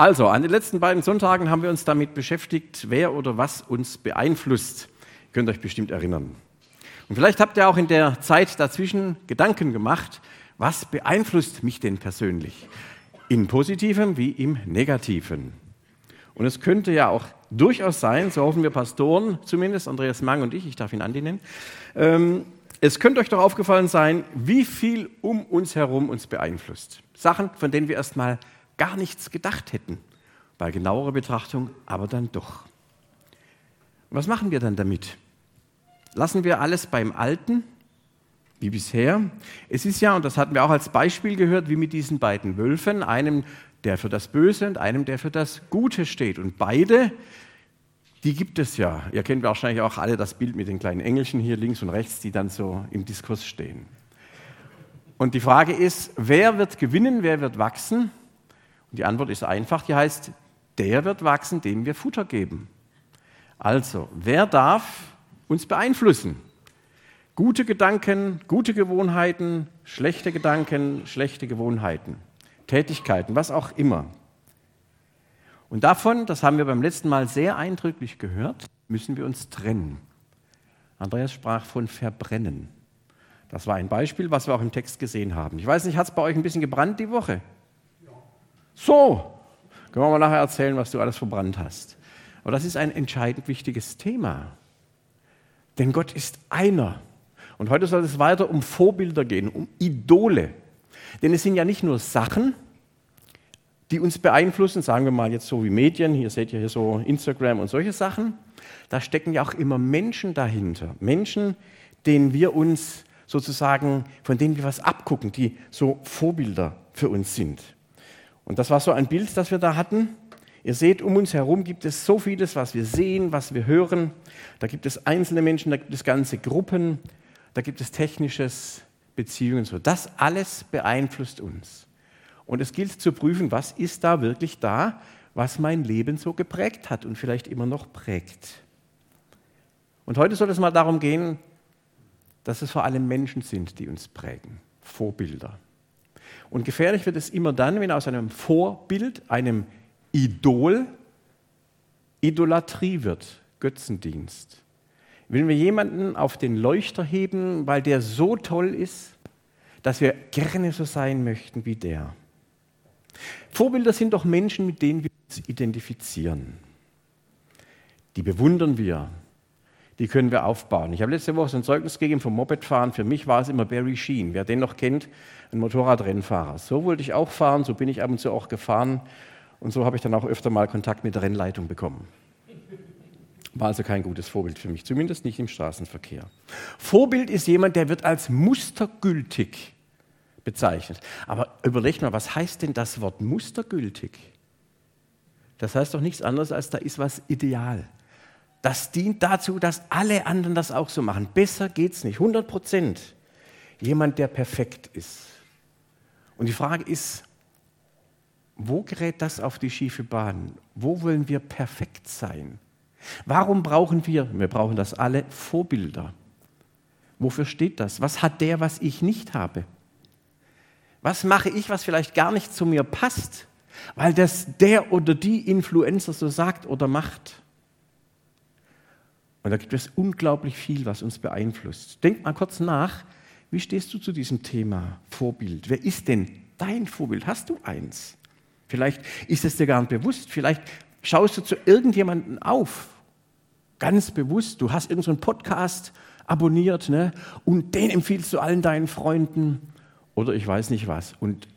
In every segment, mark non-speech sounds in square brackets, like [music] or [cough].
Also, an den letzten beiden Sonntagen haben wir uns damit beschäftigt, wer oder was uns beeinflusst. Ihr könnt euch bestimmt erinnern. Und vielleicht habt ihr auch in der Zeit dazwischen Gedanken gemacht, was beeinflusst mich denn persönlich? In positivem wie im negativen. Und es könnte ja auch durchaus sein, so hoffen wir Pastoren zumindest, Andreas Mang und ich, ich darf ihn Andi nennen, ähm, es könnte euch doch aufgefallen sein, wie viel um uns herum uns beeinflusst. Sachen, von denen wir erstmal gar nichts gedacht hätten. Bei genauerer Betrachtung aber dann doch. Was machen wir dann damit? Lassen wir alles beim Alten, wie bisher? Es ist ja, und das hatten wir auch als Beispiel gehört, wie mit diesen beiden Wölfen, einem, der für das Böse und einem, der für das Gute steht. Und beide die gibt es ja. Ihr kennt wahrscheinlich auch alle das Bild mit den kleinen Engelchen hier links und rechts, die dann so im Diskurs stehen. Und die Frage ist, wer wird gewinnen, wer wird wachsen? Und die Antwort ist einfach, die heißt, der wird wachsen, dem wir Futter geben. Also, wer darf uns beeinflussen? Gute Gedanken, gute Gewohnheiten, schlechte Gedanken, schlechte Gewohnheiten, Tätigkeiten, was auch immer. Und davon, das haben wir beim letzten Mal sehr eindrücklich gehört, müssen wir uns trennen. Andreas sprach von verbrennen. Das war ein Beispiel, was wir auch im Text gesehen haben. Ich weiß nicht, hat es bei euch ein bisschen gebrannt die Woche? So, können wir mal nachher erzählen, was du alles verbrannt hast. Aber das ist ein entscheidend wichtiges Thema. Denn Gott ist einer. Und heute soll es weiter um Vorbilder gehen, um Idole. Denn es sind ja nicht nur Sachen, die uns beeinflussen, sagen wir mal jetzt so wie Medien, hier seht ihr hier so Instagram und solche Sachen, da stecken ja auch immer Menschen dahinter. Menschen, denen wir uns sozusagen, von denen wir was abgucken, die so Vorbilder für uns sind. Und das war so ein Bild, das wir da hatten. Ihr seht, um uns herum gibt es so vieles, was wir sehen, was wir hören. Da gibt es einzelne Menschen, da gibt es ganze Gruppen, da gibt es technisches, Beziehungen. So. Das alles beeinflusst uns. Und es gilt zu prüfen, was ist da wirklich da, was mein Leben so geprägt hat und vielleicht immer noch prägt. Und heute soll es mal darum gehen, dass es vor allem Menschen sind, die uns prägen, Vorbilder. Und gefährlich wird es immer dann, wenn aus einem Vorbild, einem Idol, Idolatrie wird, Götzendienst. Wenn wir jemanden auf den Leuchter heben, weil der so toll ist, dass wir gerne so sein möchten wie der. Vorbilder sind doch Menschen, mit denen wir uns identifizieren. Die bewundern wir, die können wir aufbauen. Ich habe letzte Woche so ein Zeugnis gegeben vom Mopedfahren. Für mich war es immer Barry Sheen. Wer den noch kennt, ein Motorradrennfahrer. So wollte ich auch fahren, so bin ich ab und zu auch gefahren. Und so habe ich dann auch öfter mal Kontakt mit der Rennleitung bekommen. War also kein gutes Vorbild für mich, zumindest nicht im Straßenverkehr. Vorbild ist jemand, der wird als mustergültig bezeichnet. Aber überlegt mal, was heißt denn das Wort mustergültig? Das heißt doch nichts anderes, als da ist was ideal. Das dient dazu, dass alle anderen das auch so machen. Besser geht es nicht. 100 Prozent. Jemand, der perfekt ist. Und die Frage ist, wo gerät das auf die schiefe Bahn? Wo wollen wir perfekt sein? Warum brauchen wir, wir brauchen das alle, Vorbilder? Wofür steht das? Was hat der, was ich nicht habe? Was mache ich, was vielleicht gar nicht zu mir passt, weil das der oder die Influencer so sagt oder macht? Und da gibt es unglaublich viel, was uns beeinflusst. Denk mal kurz nach, wie stehst du zu diesem Thema Vorbild? Wer ist denn dein Vorbild? Hast du eins? Vielleicht ist es dir gar nicht bewusst. Vielleicht schaust du zu irgendjemandem auf, ganz bewusst. Du hast irgendeinen so Podcast abonniert ne? und den empfiehlst du allen deinen Freunden oder ich weiß nicht was. Und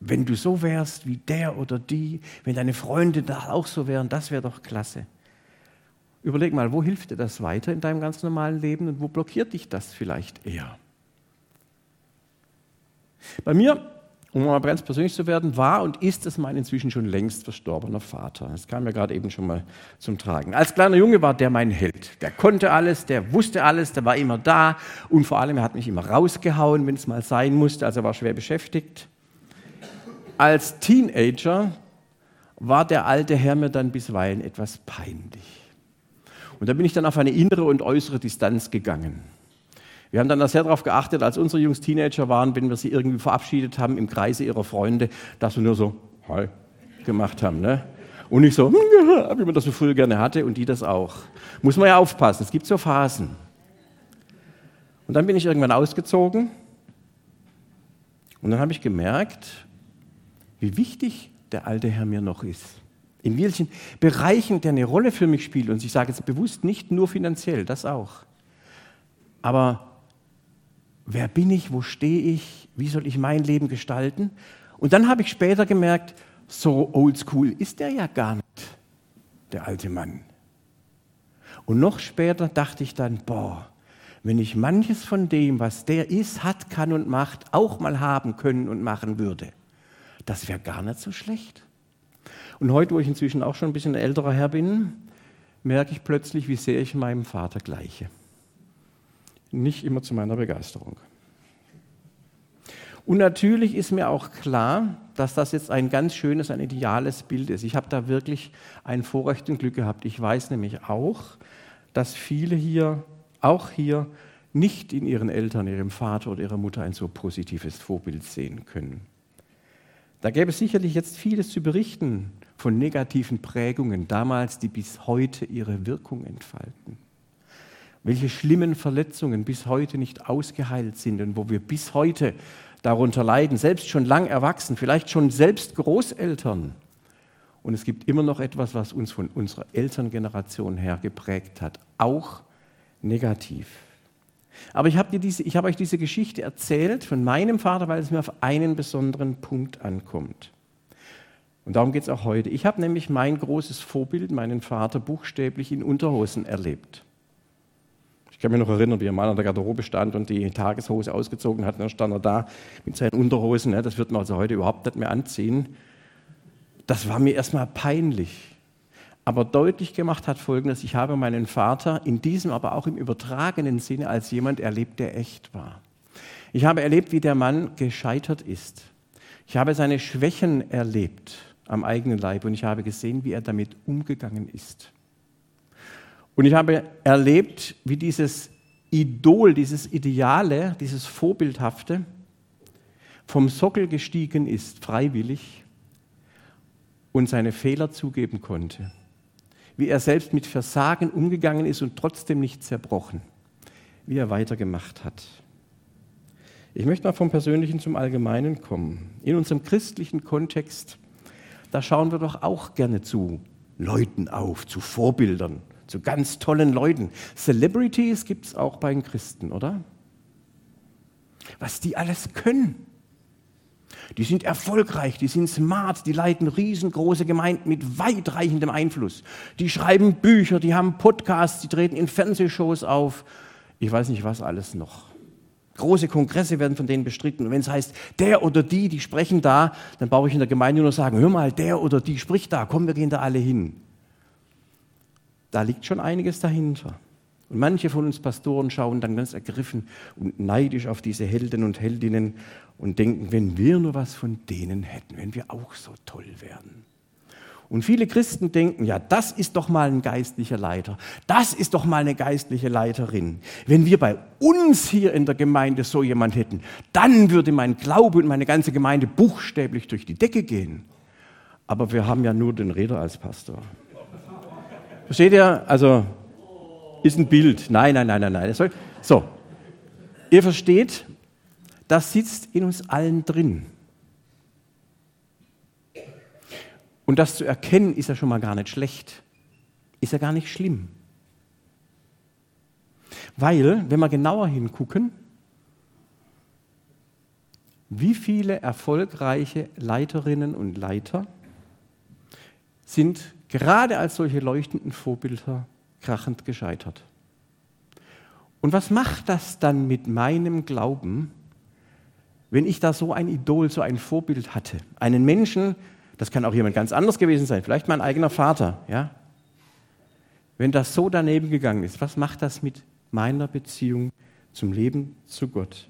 wenn du so wärst wie der oder die, wenn deine Freunde da auch so wären, das wäre doch klasse. Überleg mal, wo hilft dir das weiter in deinem ganz normalen Leben und wo blockiert dich das vielleicht eher? Bei mir um mal ganz persönlich zu werden, war und ist es mein inzwischen schon längst verstorbener Vater. Das kam ja gerade eben schon mal zum Tragen. Als kleiner Junge war der mein Held. Der konnte alles, der wusste alles, der war immer da und vor allem er hat mich immer rausgehauen, wenn es mal sein musste, also er war schwer beschäftigt. Als Teenager war der alte Herr mir dann bisweilen etwas peinlich. Und da bin ich dann auf eine innere und äußere Distanz gegangen. Wir haben dann da sehr darauf geachtet, als unsere Jungs Teenager waren, wenn wir sie irgendwie verabschiedet haben im Kreise ihrer Freunde, dass wir nur so, hi, gemacht haben. Ne? Und nicht so, wie man das so früher gerne hatte und die das auch. Muss man ja aufpassen, es gibt so Phasen. Und dann bin ich irgendwann ausgezogen und dann habe ich gemerkt, wie wichtig der alte Herr mir noch ist. In welchen Bereichen der eine Rolle für mich spielt. Und ich sage jetzt bewusst nicht nur finanziell, das auch. Aber wer bin ich, wo stehe ich, wie soll ich mein Leben gestalten? Und dann habe ich später gemerkt, so oldschool ist der ja gar nicht, der alte Mann. Und noch später dachte ich dann, boah, wenn ich manches von dem, was der ist, hat, kann und macht, auch mal haben können und machen würde, das wäre gar nicht so schlecht. Und heute, wo ich inzwischen auch schon ein bisschen älterer Herr bin, merke ich plötzlich, wie sehr ich meinem Vater gleiche. Nicht immer zu meiner Begeisterung. Und natürlich ist mir auch klar, dass das jetzt ein ganz schönes, ein ideales Bild ist. Ich habe da wirklich ein Vorrecht und Glück gehabt. Ich weiß nämlich auch, dass viele hier, auch hier, nicht in ihren Eltern, ihrem Vater oder ihrer Mutter ein so positives Vorbild sehen können. Da gäbe es sicherlich jetzt vieles zu berichten von negativen Prägungen damals, die bis heute ihre Wirkung entfalten. Welche schlimmen Verletzungen bis heute nicht ausgeheilt sind und wo wir bis heute darunter leiden, selbst schon lang erwachsen, vielleicht schon selbst Großeltern. Und es gibt immer noch etwas, was uns von unserer Elterngeneration her geprägt hat, auch negativ. Aber ich habe hab euch diese Geschichte erzählt von meinem Vater, weil es mir auf einen besonderen Punkt ankommt. Und darum geht es auch heute. Ich habe nämlich mein großes Vorbild, meinen Vater, buchstäblich in Unterhosen erlebt. Ich kann mich noch erinnern, wie er mal an der Garderobe stand und die Tageshose ausgezogen hat. Und dann stand er da mit seinen Unterhosen. Das wird man also heute überhaupt nicht mehr anziehen. Das war mir erstmal peinlich. Aber deutlich gemacht hat Folgendes, ich habe meinen Vater in diesem, aber auch im übertragenen Sinne als jemand erlebt, der echt war. Ich habe erlebt, wie der Mann gescheitert ist. Ich habe seine Schwächen erlebt am eigenen Leib und ich habe gesehen, wie er damit umgegangen ist. Und ich habe erlebt, wie dieses Idol, dieses Ideale, dieses Vorbildhafte vom Sockel gestiegen ist, freiwillig, und seine Fehler zugeben konnte. Wie er selbst mit Versagen umgegangen ist und trotzdem nicht zerbrochen. Wie er weitergemacht hat. Ich möchte mal vom Persönlichen zum Allgemeinen kommen. In unserem christlichen Kontext, da schauen wir doch auch gerne zu Leuten auf, zu Vorbildern, zu ganz tollen Leuten. Celebrities gibt es auch bei den Christen, oder? Was die alles können. Die sind erfolgreich, die sind smart, die leiten riesengroße Gemeinden mit weitreichendem Einfluss. Die schreiben Bücher, die haben Podcasts, die treten in Fernsehshows auf. Ich weiß nicht, was alles noch. Große Kongresse werden von denen bestritten. Und wenn es heißt, der oder die, die sprechen da, dann brauche ich in der Gemeinde nur sagen, hör mal, der oder die spricht da, komm, wir gehen da alle hin. Da liegt schon einiges dahinter. Und manche von uns Pastoren schauen dann ganz ergriffen und neidisch auf diese Helden und Heldinnen und denken, wenn wir nur was von denen hätten, wenn wir auch so toll wären. Und viele Christen denken, ja, das ist doch mal ein geistlicher Leiter, das ist doch mal eine geistliche Leiterin. Wenn wir bei uns hier in der Gemeinde so jemand hätten, dann würde mein Glaube und meine ganze Gemeinde buchstäblich durch die Decke gehen. Aber wir haben ja nur den Räder als Pastor. Versteht ihr? Also, ist ein Bild. Nein, nein, nein, nein, nein. So, ihr versteht, das sitzt in uns allen drin. Und das zu erkennen, ist ja schon mal gar nicht schlecht. Ist ja gar nicht schlimm. Weil, wenn wir genauer hingucken, wie viele erfolgreiche Leiterinnen und Leiter sind gerade als solche leuchtenden Vorbilder krachend gescheitert. Und was macht das dann mit meinem Glauben, wenn ich da so ein Idol, so ein Vorbild hatte? Einen Menschen, das kann auch jemand ganz anders gewesen sein, vielleicht mein eigener Vater, ja? Wenn das so daneben gegangen ist, was macht das mit meiner Beziehung zum Leben zu Gott?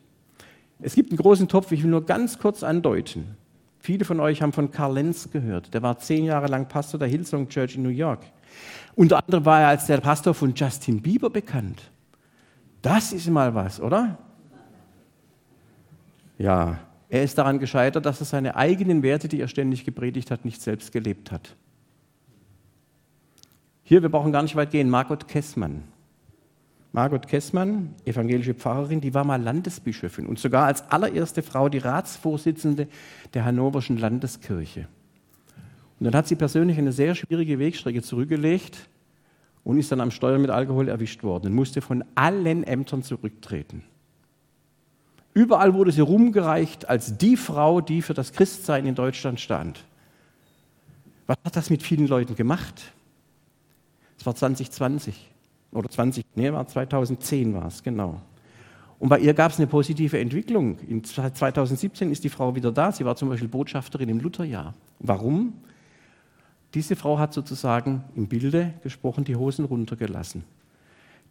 Es gibt einen großen Topf, ich will nur ganz kurz andeuten. Viele von euch haben von Karl Lenz gehört. Der war zehn Jahre lang Pastor der Hillsong Church in New York. Unter anderem war er als der Pastor von Justin Bieber bekannt. Das ist mal was, oder? Ja, Er ist daran gescheitert, dass er seine eigenen Werte, die er ständig gepredigt hat, nicht selbst gelebt hat. Hier, wir brauchen gar nicht weit gehen, Margot Kessmann. Margot Kessmann, evangelische Pfarrerin, die war mal Landesbischöfin und sogar als allererste Frau die Ratsvorsitzende der Hannoverschen Landeskirche. Und dann hat sie persönlich eine sehr schwierige Wegstrecke zurückgelegt und ist dann am Steuer mit Alkohol erwischt worden und musste von allen Ämtern zurücktreten. Überall wurde sie rumgereicht als die Frau, die für das Christsein in Deutschland stand. Was hat das mit vielen Leuten gemacht? Es war 2020 oder 20, nee, war 2010 war es, genau. Und bei ihr gab es eine positive Entwicklung. In 2017 ist die Frau wieder da. Sie war zum Beispiel Botschafterin im Lutherjahr. Warum? Diese Frau hat sozusagen im Bilde gesprochen die Hosen runtergelassen.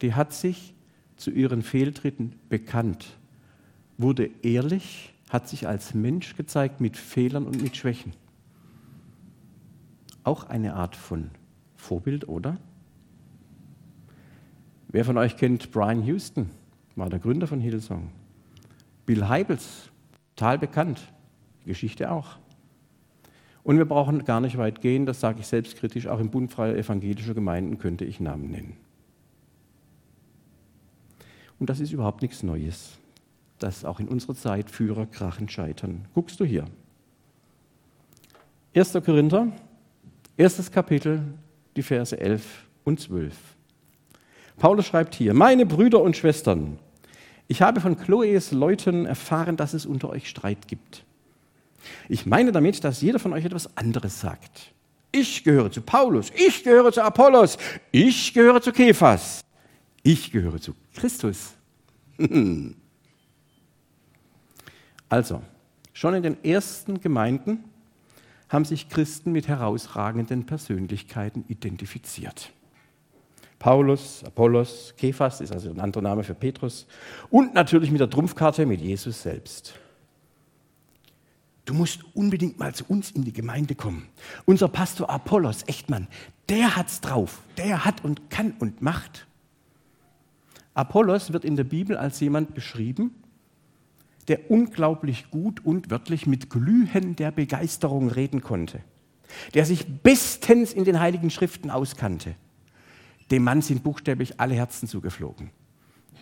Die hat sich zu ihren Fehltritten bekannt wurde ehrlich, hat sich als Mensch gezeigt mit Fehlern und mit Schwächen. Auch eine Art von Vorbild, oder? Wer von euch kennt Brian Houston? War der Gründer von Hillsong. Bill Heibels, total bekannt. Geschichte auch. Und wir brauchen gar nicht weit gehen, das sage ich selbstkritisch, auch im Bund freier evangelischer Gemeinden könnte ich Namen nennen. Und das ist überhaupt nichts Neues dass auch in unserer Zeit Führer krachen scheitern. Guckst du hier. 1. Korinther, erstes Kapitel, die Verse 11 und 12. Paulus schreibt hier, meine Brüder und Schwestern, ich habe von Chloes Leuten erfahren, dass es unter euch Streit gibt. Ich meine damit, dass jeder von euch etwas anderes sagt. Ich gehöre zu Paulus, ich gehöre zu Apollos, ich gehöre zu Kephas, ich gehöre zu Christus. [laughs] Also, schon in den ersten Gemeinden haben sich Christen mit herausragenden Persönlichkeiten identifiziert. Paulus, Apollos, Kephas ist also ein anderer Name für Petrus und natürlich mit der Trumpfkarte mit Jesus selbst. Du musst unbedingt mal zu uns in die Gemeinde kommen. Unser Pastor Apollos, Echtmann, der hat's drauf. Der hat und kann und macht. Apollos wird in der Bibel als jemand beschrieben, der unglaublich gut und wörtlich mit Glühen der Begeisterung reden konnte, der sich bestens in den heiligen Schriften auskannte. Dem Mann sind buchstäblich alle Herzen zugeflogen.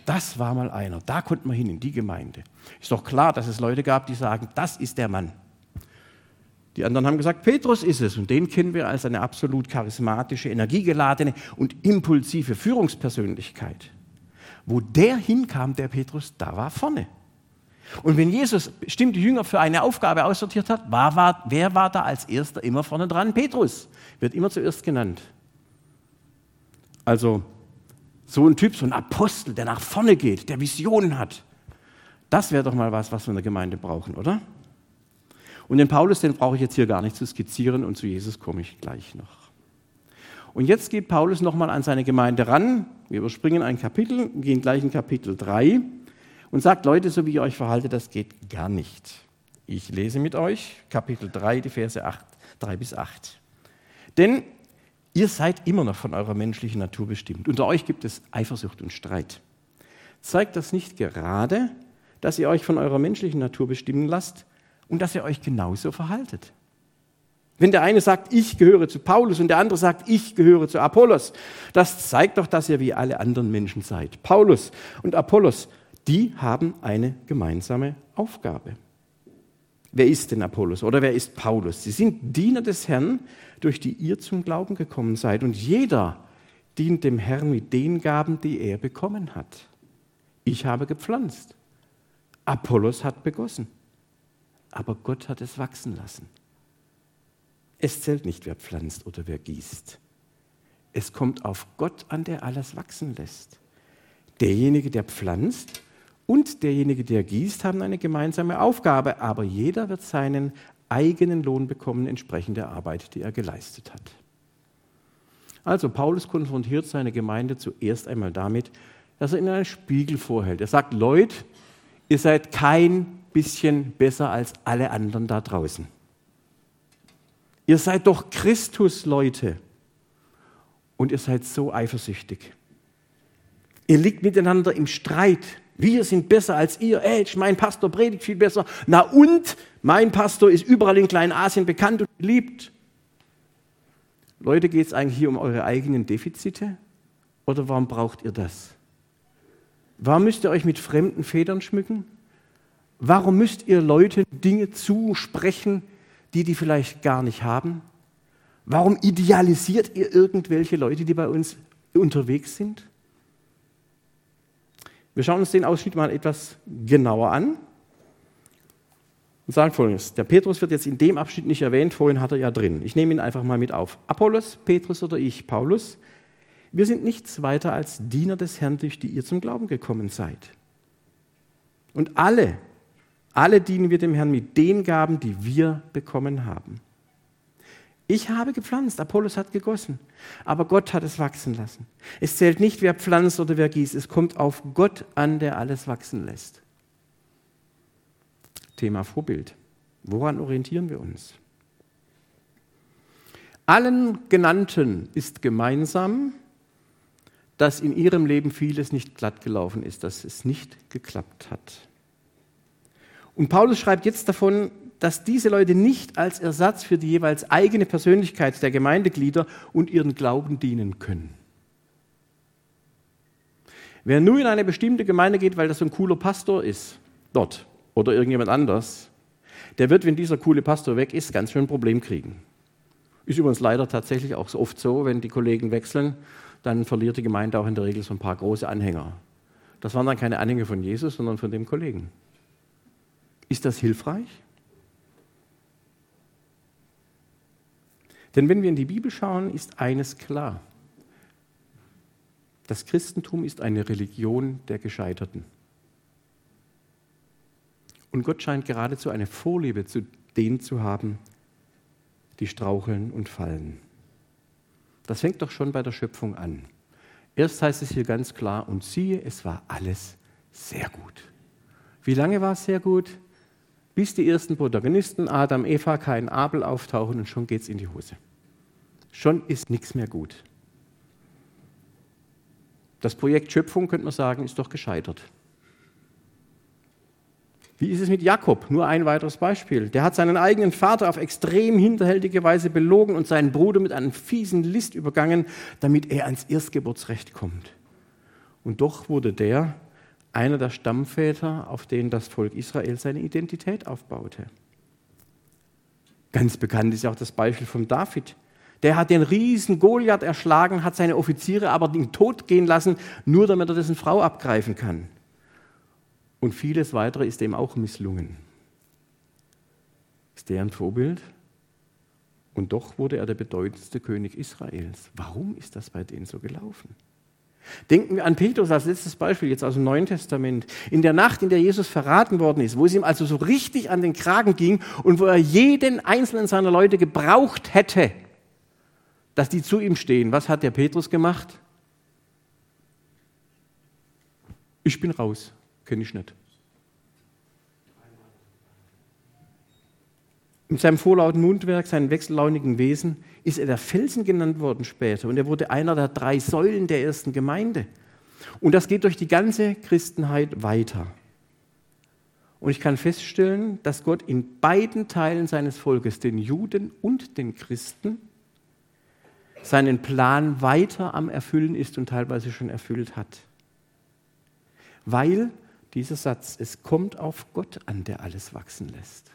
Das war mal einer, da konnte man hin in die Gemeinde. Ist doch klar, dass es Leute gab, die sagen, das ist der Mann. Die anderen haben gesagt, Petrus ist es und den kennen wir als eine absolut charismatische, energiegeladene und impulsive Führungspersönlichkeit. Wo der hinkam, der Petrus, da war vorne. Und wenn Jesus bestimmte Jünger für eine Aufgabe aussortiert hat, war, war, wer war da als erster immer vorne dran? Petrus wird immer zuerst genannt. Also so ein Typ, so ein Apostel, der nach vorne geht, der Visionen hat. Das wäre doch mal was, was wir in der Gemeinde brauchen, oder? Und den Paulus, den brauche ich jetzt hier gar nicht zu skizzieren und zu Jesus komme ich gleich noch. Und jetzt geht Paulus nochmal an seine Gemeinde ran. Wir überspringen ein Kapitel, gehen gleich in Kapitel 3 und sagt, Leute, so wie ihr euch verhaltet, das geht gar nicht. Ich lese mit euch Kapitel 3, die Verse 8, 3 bis 8. Denn ihr seid immer noch von eurer menschlichen Natur bestimmt. Unter euch gibt es Eifersucht und Streit. Zeigt das nicht gerade, dass ihr euch von eurer menschlichen Natur bestimmen lasst und dass ihr euch genauso verhaltet? Wenn der eine sagt, ich gehöre zu Paulus und der andere sagt, ich gehöre zu Apollos, das zeigt doch, dass ihr wie alle anderen Menschen seid. Paulus und Apollos die haben eine gemeinsame Aufgabe. Wer ist denn Apollos oder wer ist Paulus? Sie sind Diener des Herrn, durch die ihr zum Glauben gekommen seid. Und jeder dient dem Herrn mit den Gaben, die er bekommen hat. Ich habe gepflanzt. Apollos hat begossen. Aber Gott hat es wachsen lassen. Es zählt nicht, wer pflanzt oder wer gießt. Es kommt auf Gott an, der alles wachsen lässt. Derjenige, der pflanzt, und derjenige, der gießt, haben eine gemeinsame Aufgabe, aber jeder wird seinen eigenen Lohn bekommen, entsprechend der Arbeit, die er geleistet hat. Also Paulus konfrontiert seine Gemeinde zuerst einmal damit, dass er ihnen einen Spiegel vorhält. Er sagt, Leute, ihr seid kein bisschen besser als alle anderen da draußen. Ihr seid doch Christus, Leute. Und ihr seid so eifersüchtig. Ihr liegt miteinander im Streit Wir sind besser als ihr. Ey, mein Pastor predigt viel besser. Na und? Mein Pastor ist überall in Kleinasien bekannt und beliebt. Leute, geht es eigentlich hier um eure eigenen Defizite? Oder warum braucht ihr das? Warum müsst ihr euch mit fremden Federn schmücken? Warum müsst ihr Leuten Dinge zusprechen, die die vielleicht gar nicht haben? Warum idealisiert ihr irgendwelche Leute, die bei uns unterwegs sind? Wir schauen uns den Ausschnitt mal etwas genauer an und sagen folgendes. Der Petrus wird jetzt in dem Abschnitt nicht erwähnt, vorhin hat er ja drin. Ich nehme ihn einfach mal mit auf. Apollos, Petrus oder ich, Paulus, wir sind nichts weiter als Diener des Herrn, durch die ihr zum Glauben gekommen seid. Und alle, alle dienen wir dem Herrn mit den Gaben, die wir bekommen haben. Ich habe gepflanzt, Apollos hat gegossen, aber Gott hat es wachsen lassen. Es zählt nicht, wer pflanzt oder wer gießt, es kommt auf Gott an, der alles wachsen lässt. Thema Vorbild. Woran orientieren wir uns? Allen Genannten ist gemeinsam, dass in ihrem Leben vieles nicht glatt gelaufen ist, dass es nicht geklappt hat. Und Paulus schreibt jetzt davon, dass diese Leute nicht als Ersatz für die jeweils eigene Persönlichkeit der Gemeindeglieder und ihren Glauben dienen können. Wer nur in eine bestimmte Gemeinde geht, weil das so ein cooler Pastor ist, dort oder irgendjemand anders, der wird, wenn dieser coole Pastor weg ist, ganz schön ein Problem kriegen. Ist übrigens leider tatsächlich auch so oft so, wenn die Kollegen wechseln, dann verliert die Gemeinde auch in der Regel so ein paar große Anhänger. Das waren dann keine Anhänger von Jesus, sondern von dem Kollegen. Ist das hilfreich? Denn wenn wir in die Bibel schauen, ist eines klar. Das Christentum ist eine Religion der Gescheiterten. Und Gott scheint geradezu eine Vorliebe zu denen zu haben, die straucheln und fallen. Das fängt doch schon bei der Schöpfung an. Erst heißt es hier ganz klar, und siehe, es war alles sehr gut. Wie lange war es sehr gut? Bis die ersten Protagonisten, Adam, Eva, Kain, Abel, auftauchen und schon geht es in die Hose. Schon ist nichts mehr gut. Das Projekt Schöpfung, könnte man sagen, ist doch gescheitert. Wie ist es mit Jakob? Nur ein weiteres Beispiel. Der hat seinen eigenen Vater auf extrem hinterhältige Weise belogen und seinen Bruder mit einem fiesen List übergangen, damit er ans Erstgeburtsrecht kommt. Und doch wurde der einer der Stammväter, auf denen das Volk Israel seine Identität aufbaute. Ganz bekannt ist ja auch das Beispiel von David. Der hat den riesen Goliath erschlagen, hat seine Offiziere aber den Tod gehen lassen, nur damit er dessen Frau abgreifen kann. Und vieles weitere ist ihm auch misslungen. Ist der ein Vorbild? Und doch wurde er der bedeutendste König Israels. Warum ist das bei denen so gelaufen? Denken wir an Petrus als letztes Beispiel jetzt aus dem Neuen Testament. In der Nacht, in der Jesus verraten worden ist, wo es ihm also so richtig an den Kragen ging und wo er jeden einzelnen seiner Leute gebraucht hätte, dass die zu ihm stehen. Was hat der Petrus gemacht? Ich bin raus, kenne ich nicht. Mit seinem vorlauten Mundwerk, seinem wechsellaunigen Wesen ist er der Felsen genannt worden später und er wurde einer der drei Säulen der ersten Gemeinde. Und das geht durch die ganze Christenheit weiter. Und ich kann feststellen, dass Gott in beiden Teilen seines Volkes, den Juden und den Christen, seinen Plan weiter am Erfüllen ist und teilweise schon erfüllt hat. Weil dieser Satz, es kommt auf Gott an, der alles wachsen lässt.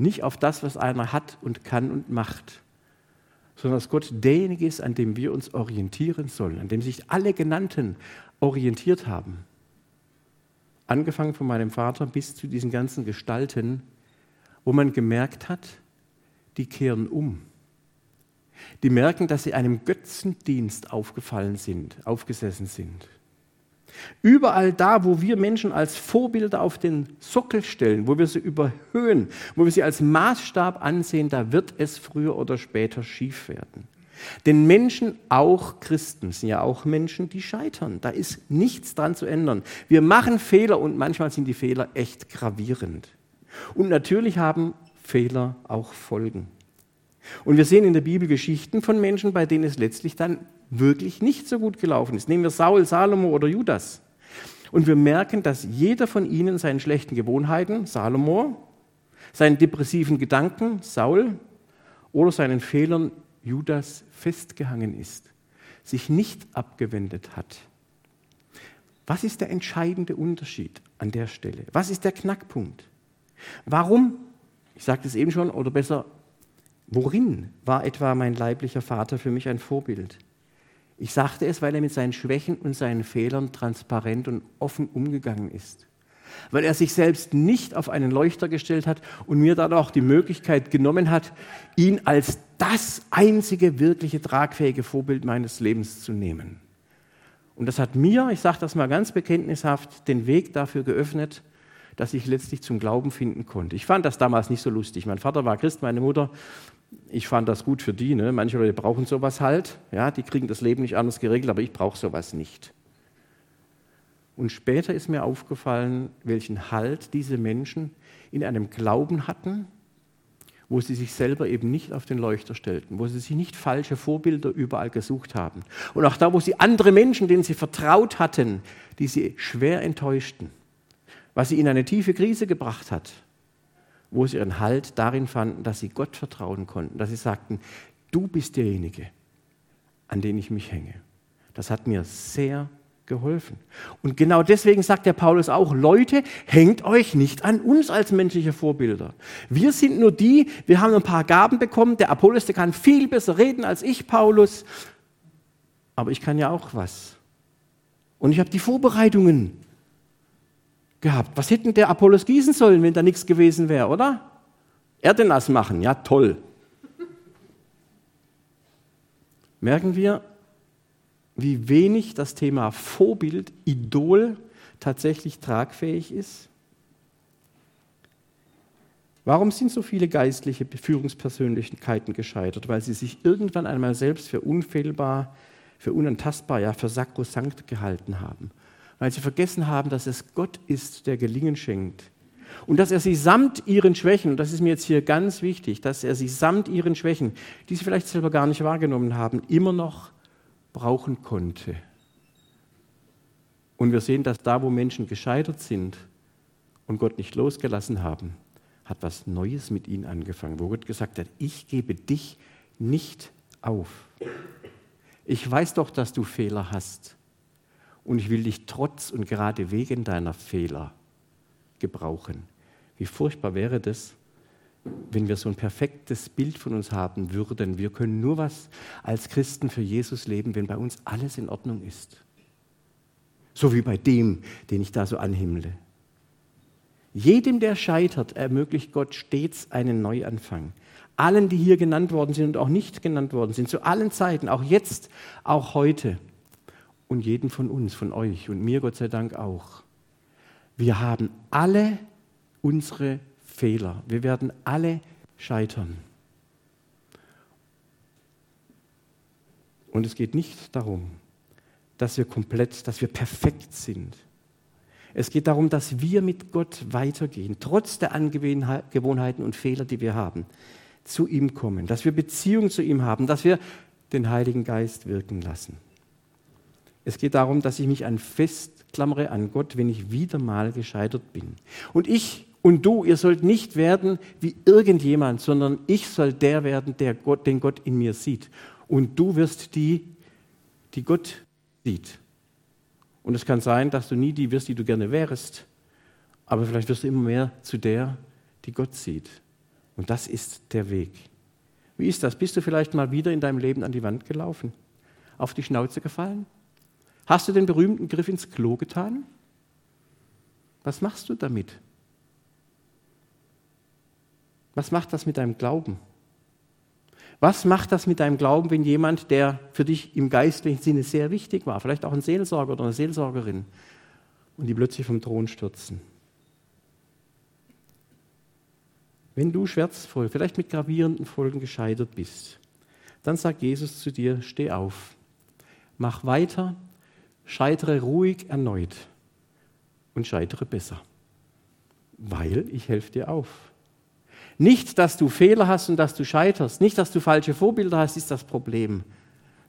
Nicht auf das, was einer hat und kann und macht, sondern dass Gott derjenige ist, an dem wir uns orientieren sollen, an dem sich alle Genannten orientiert haben. Angefangen von meinem Vater bis zu diesen ganzen Gestalten, wo man gemerkt hat, die kehren um. Die merken, dass sie einem Götzendienst aufgefallen sind, aufgesessen sind. Überall da, wo wir Menschen als Vorbilder auf den Sockel stellen, wo wir sie überhöhen, wo wir sie als Maßstab ansehen, da wird es früher oder später schief werden. Denn Menschen, auch Christen, sind ja auch Menschen, die scheitern. Da ist nichts dran zu ändern. Wir machen Fehler und manchmal sind die Fehler echt gravierend. Und natürlich haben Fehler auch Folgen. Und wir sehen in der Bibel Geschichten von Menschen, bei denen es letztlich dann wirklich nicht so gut gelaufen ist. Nehmen wir Saul, Salomo oder Judas. Und wir merken, dass jeder von ihnen seinen schlechten Gewohnheiten, Salomo, seinen depressiven Gedanken, Saul, oder seinen Fehlern, Judas, festgehangen ist, sich nicht abgewendet hat. Was ist der entscheidende Unterschied an der Stelle? Was ist der Knackpunkt? Warum, ich sagte es eben schon, oder besser, worin war etwa mein leiblicher Vater für mich ein Vorbild? Ich sagte es, weil er mit seinen Schwächen und seinen Fehlern transparent und offen umgegangen ist. Weil er sich selbst nicht auf einen Leuchter gestellt hat und mir dann auch die Möglichkeit genommen hat, ihn als das einzige wirkliche tragfähige Vorbild meines Lebens zu nehmen. Und das hat mir, ich sage das mal ganz bekenntnishaft, den Weg dafür geöffnet, dass ich letztlich zum Glauben finden konnte. Ich fand das damals nicht so lustig. Mein Vater war Christ, meine Mutter ich fand das gut für die. Ne? Manche Leute brauchen sowas halt. Ja, die kriegen das Leben nicht anders geregelt, aber ich brauche sowas nicht. Und später ist mir aufgefallen, welchen Halt diese Menschen in einem Glauben hatten, wo sie sich selber eben nicht auf den Leuchter stellten, wo sie sich nicht falsche Vorbilder überall gesucht haben. Und auch da, wo sie andere Menschen, denen sie vertraut hatten, die sie schwer enttäuschten, was sie in eine tiefe Krise gebracht hat, wo sie ihren Halt darin fanden, dass sie Gott vertrauen konnten, dass sie sagten, du bist derjenige, an den ich mich hänge. Das hat mir sehr geholfen. Und genau deswegen sagt der Paulus auch, Leute, hängt euch nicht an uns als menschliche Vorbilder. Wir sind nur die, wir haben ein paar Gaben bekommen, der Apollos, der kann viel besser reden als ich, Paulus, aber ich kann ja auch was. Und ich habe die Vorbereitungen gehabt. Was hätten der Apollos gießen sollen, wenn da nichts gewesen wäre, oder? Erde nass machen, ja toll. Merken wir, wie wenig das Thema Vorbild, Idol tatsächlich tragfähig ist? Warum sind so viele geistliche Führungspersönlichkeiten gescheitert? Weil sie sich irgendwann einmal selbst für unfehlbar, für unantastbar, ja für sakrosankt gehalten haben weil sie vergessen haben, dass es Gott ist, der Gelingen schenkt. Und dass er sie samt ihren Schwächen, und das ist mir jetzt hier ganz wichtig, dass er sie samt ihren Schwächen, die sie vielleicht selber gar nicht wahrgenommen haben, immer noch brauchen konnte. Und wir sehen, dass da, wo Menschen gescheitert sind und Gott nicht losgelassen haben, hat was Neues mit ihnen angefangen, wo Gott gesagt hat, ich gebe dich nicht auf. Ich weiß doch, dass du Fehler hast und ich will dich trotz und gerade wegen deiner Fehler gebrauchen. Wie furchtbar wäre das, wenn wir so ein perfektes Bild von uns haben würden. Wir können nur was als Christen für Jesus leben, wenn bei uns alles in Ordnung ist. So wie bei dem, den ich da so anhimmle. Jedem, der scheitert, ermöglicht Gott stets einen Neuanfang. Allen, die hier genannt worden sind und auch nicht genannt worden sind, zu allen Zeiten, auch jetzt, auch heute und jeden von uns, von euch und mir Gott sei Dank auch. Wir haben alle unsere Fehler. Wir werden alle scheitern. Und es geht nicht darum, dass wir komplett, dass wir perfekt sind. Es geht darum, dass wir mit Gott weitergehen, trotz der Angewohnheiten und Fehler, die wir haben, zu ihm kommen, dass wir Beziehung zu ihm haben, dass wir den Heiligen Geist wirken lassen. Es geht darum, dass ich mich an festklammere an Gott, wenn ich wieder mal gescheitert bin. Und ich und du, ihr sollt nicht werden wie irgendjemand, sondern ich soll der werden, der Gott, den Gott in mir sieht. Und du wirst die, die Gott sieht. Und es kann sein, dass du nie die wirst, die du gerne wärst, aber vielleicht wirst du immer mehr zu der, die Gott sieht. Und das ist der Weg. Wie ist das? Bist du vielleicht mal wieder in deinem Leben an die Wand gelaufen? Auf die Schnauze gefallen? Hast du den berühmten Griff ins Klo getan? Was machst du damit? Was macht das mit deinem Glauben? Was macht das mit deinem Glauben, wenn jemand, der für dich im geistlichen Sinne sehr wichtig war, vielleicht auch ein Seelsorger oder eine Seelsorgerin, und die plötzlich vom Thron stürzen? Wenn du schmerzvoll, vielleicht mit gravierenden Folgen gescheitert bist, dann sagt Jesus zu dir, steh auf, mach weiter scheitere ruhig erneut und scheitere besser, weil ich helfe dir auf. Nicht, dass du Fehler hast und dass du scheiterst, nicht, dass du falsche Vorbilder hast, ist das Problem,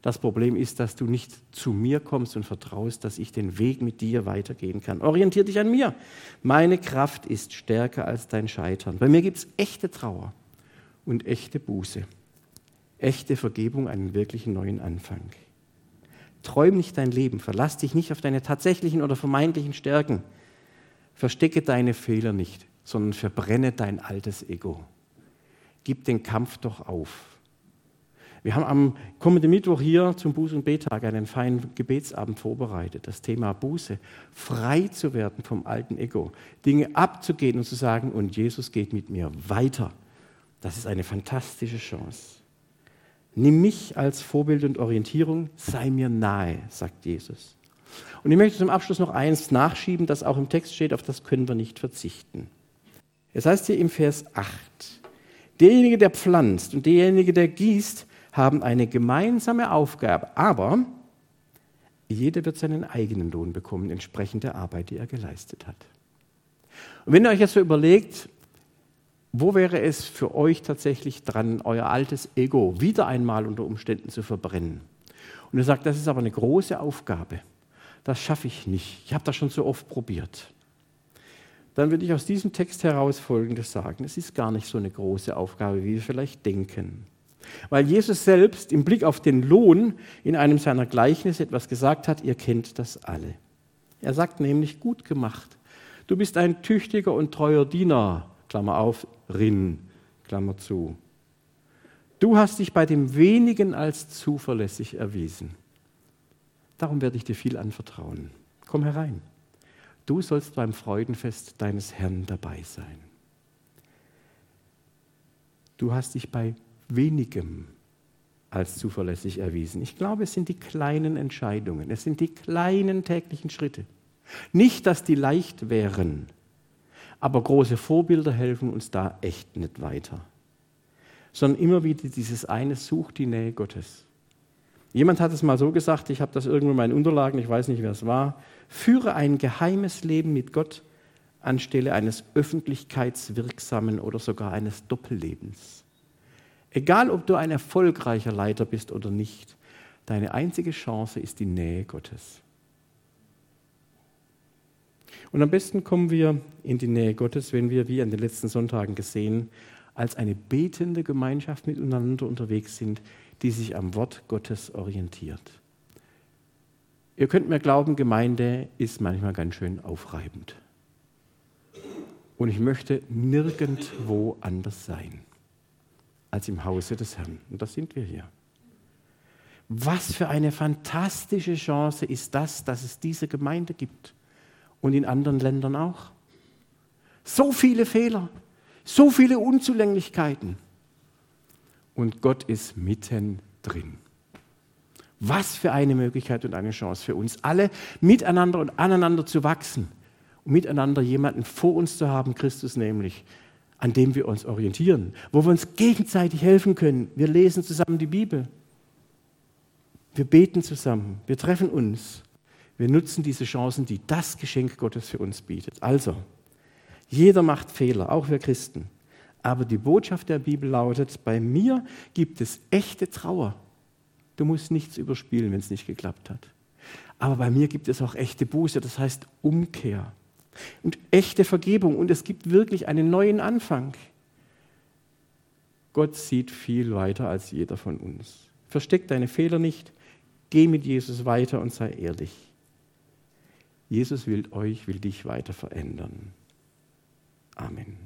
Das Problem ist, dass du nicht zu mir kommst und vertraust, dass ich den Weg mit dir weitergehen kann. Orientier dich an mir. Meine Kraft ist stärker als dein Scheitern. Bei mir gibt es echte Trauer und echte Buße. Echte Vergebung, einen wirklichen neuen Anfang. Träum nicht dein Leben, verlass dich nicht auf deine tatsächlichen oder vermeintlichen Stärken. Verstecke deine Fehler nicht, sondern verbrenne dein altes Ego. Gib den Kampf doch auf. Wir haben am kommenden Mittwoch hier zum Buß- und Betag einen feinen Gebetsabend vorbereitet. Das Thema Buße, frei zu werden vom alten Ego, Dinge abzugehen und zu sagen, und Jesus geht mit mir weiter. Das ist eine fantastische Chance. Nimm mich als Vorbild und Orientierung, sei mir nahe, sagt Jesus. Und ich möchte zum Abschluss noch eins nachschieben, das auch im Text steht, auf das können wir nicht verzichten. Es heißt hier im Vers 8, derjenige, der pflanzt und derjenige, der gießt, haben eine gemeinsame Aufgabe, aber jeder wird seinen eigenen Lohn bekommen, entsprechend der Arbeit, die er geleistet hat. Und wenn ihr euch jetzt so überlegt, wo wäre es für euch tatsächlich dran, euer altes Ego wieder einmal unter Umständen zu verbrennen? Und ihr sagt, das ist aber eine große Aufgabe. Das schaffe ich nicht. Ich habe das schon so oft probiert. Dann würde ich aus diesem Text heraus Folgendes sagen. Es ist gar nicht so eine große Aufgabe, wie wir vielleicht denken. Weil Jesus selbst im Blick auf den Lohn in einem seiner Gleichnisse etwas gesagt hat, ihr kennt das alle. Er sagt nämlich, gut gemacht. Du bist ein tüchtiger und treuer Diener, Klammer auf, Rin, Klammer zu. Du hast dich bei dem wenigen als zuverlässig erwiesen. Darum werde ich dir viel anvertrauen. Komm herein. Du sollst beim Freudenfest deines Herrn dabei sein. Du hast dich bei wenigem als zuverlässig erwiesen. Ich glaube, es sind die kleinen Entscheidungen, es sind die kleinen täglichen Schritte. Nicht, dass die leicht wären, aber große Vorbilder helfen uns da echt nicht weiter. Sondern immer wieder dieses eine, sucht die Nähe Gottes. Jemand hat es mal so gesagt, ich habe das irgendwo in meinen Unterlagen, ich weiß nicht, wer es war, führe ein geheimes Leben mit Gott anstelle eines öffentlichkeitswirksamen oder sogar eines Doppellebens. Egal, ob du ein erfolgreicher Leiter bist oder nicht, deine einzige Chance ist die Nähe Gottes. Und am besten kommen wir in die Nähe Gottes, wenn wir, wie an den letzten Sonntagen gesehen, als eine betende Gemeinschaft miteinander unterwegs sind, die sich am Wort Gottes orientiert. Ihr könnt mir glauben, Gemeinde ist manchmal ganz schön aufreibend. Und ich möchte nirgendwo anders sein als im Hause des Herrn. Und das sind wir hier. Was für eine fantastische Chance ist das, dass es diese Gemeinde gibt und in anderen Ländern auch. So viele Fehler, so viele Unzulänglichkeiten. Und Gott ist mittendrin. Was für eine Möglichkeit und eine Chance für uns alle, miteinander und aneinander zu wachsen und miteinander jemanden vor uns zu haben, Christus nämlich, an dem wir uns orientieren, wo wir uns gegenseitig helfen können. Wir lesen zusammen die Bibel. Wir beten zusammen. Wir treffen uns. Wir nutzen diese Chancen, die das Geschenk Gottes für uns bietet. Also, jeder macht Fehler, auch wir Christen. Aber die Botschaft der Bibel lautet, bei mir gibt es echte Trauer. Du musst nichts überspielen, wenn es nicht geklappt hat. Aber bei mir gibt es auch echte Buße, das heißt Umkehr und echte Vergebung. Und es gibt wirklich einen neuen Anfang. Gott sieht viel weiter als jeder von uns. Versteck deine Fehler nicht, geh mit Jesus weiter und sei ehrlich. Jesus will euch, will dich weiter verändern. Amen.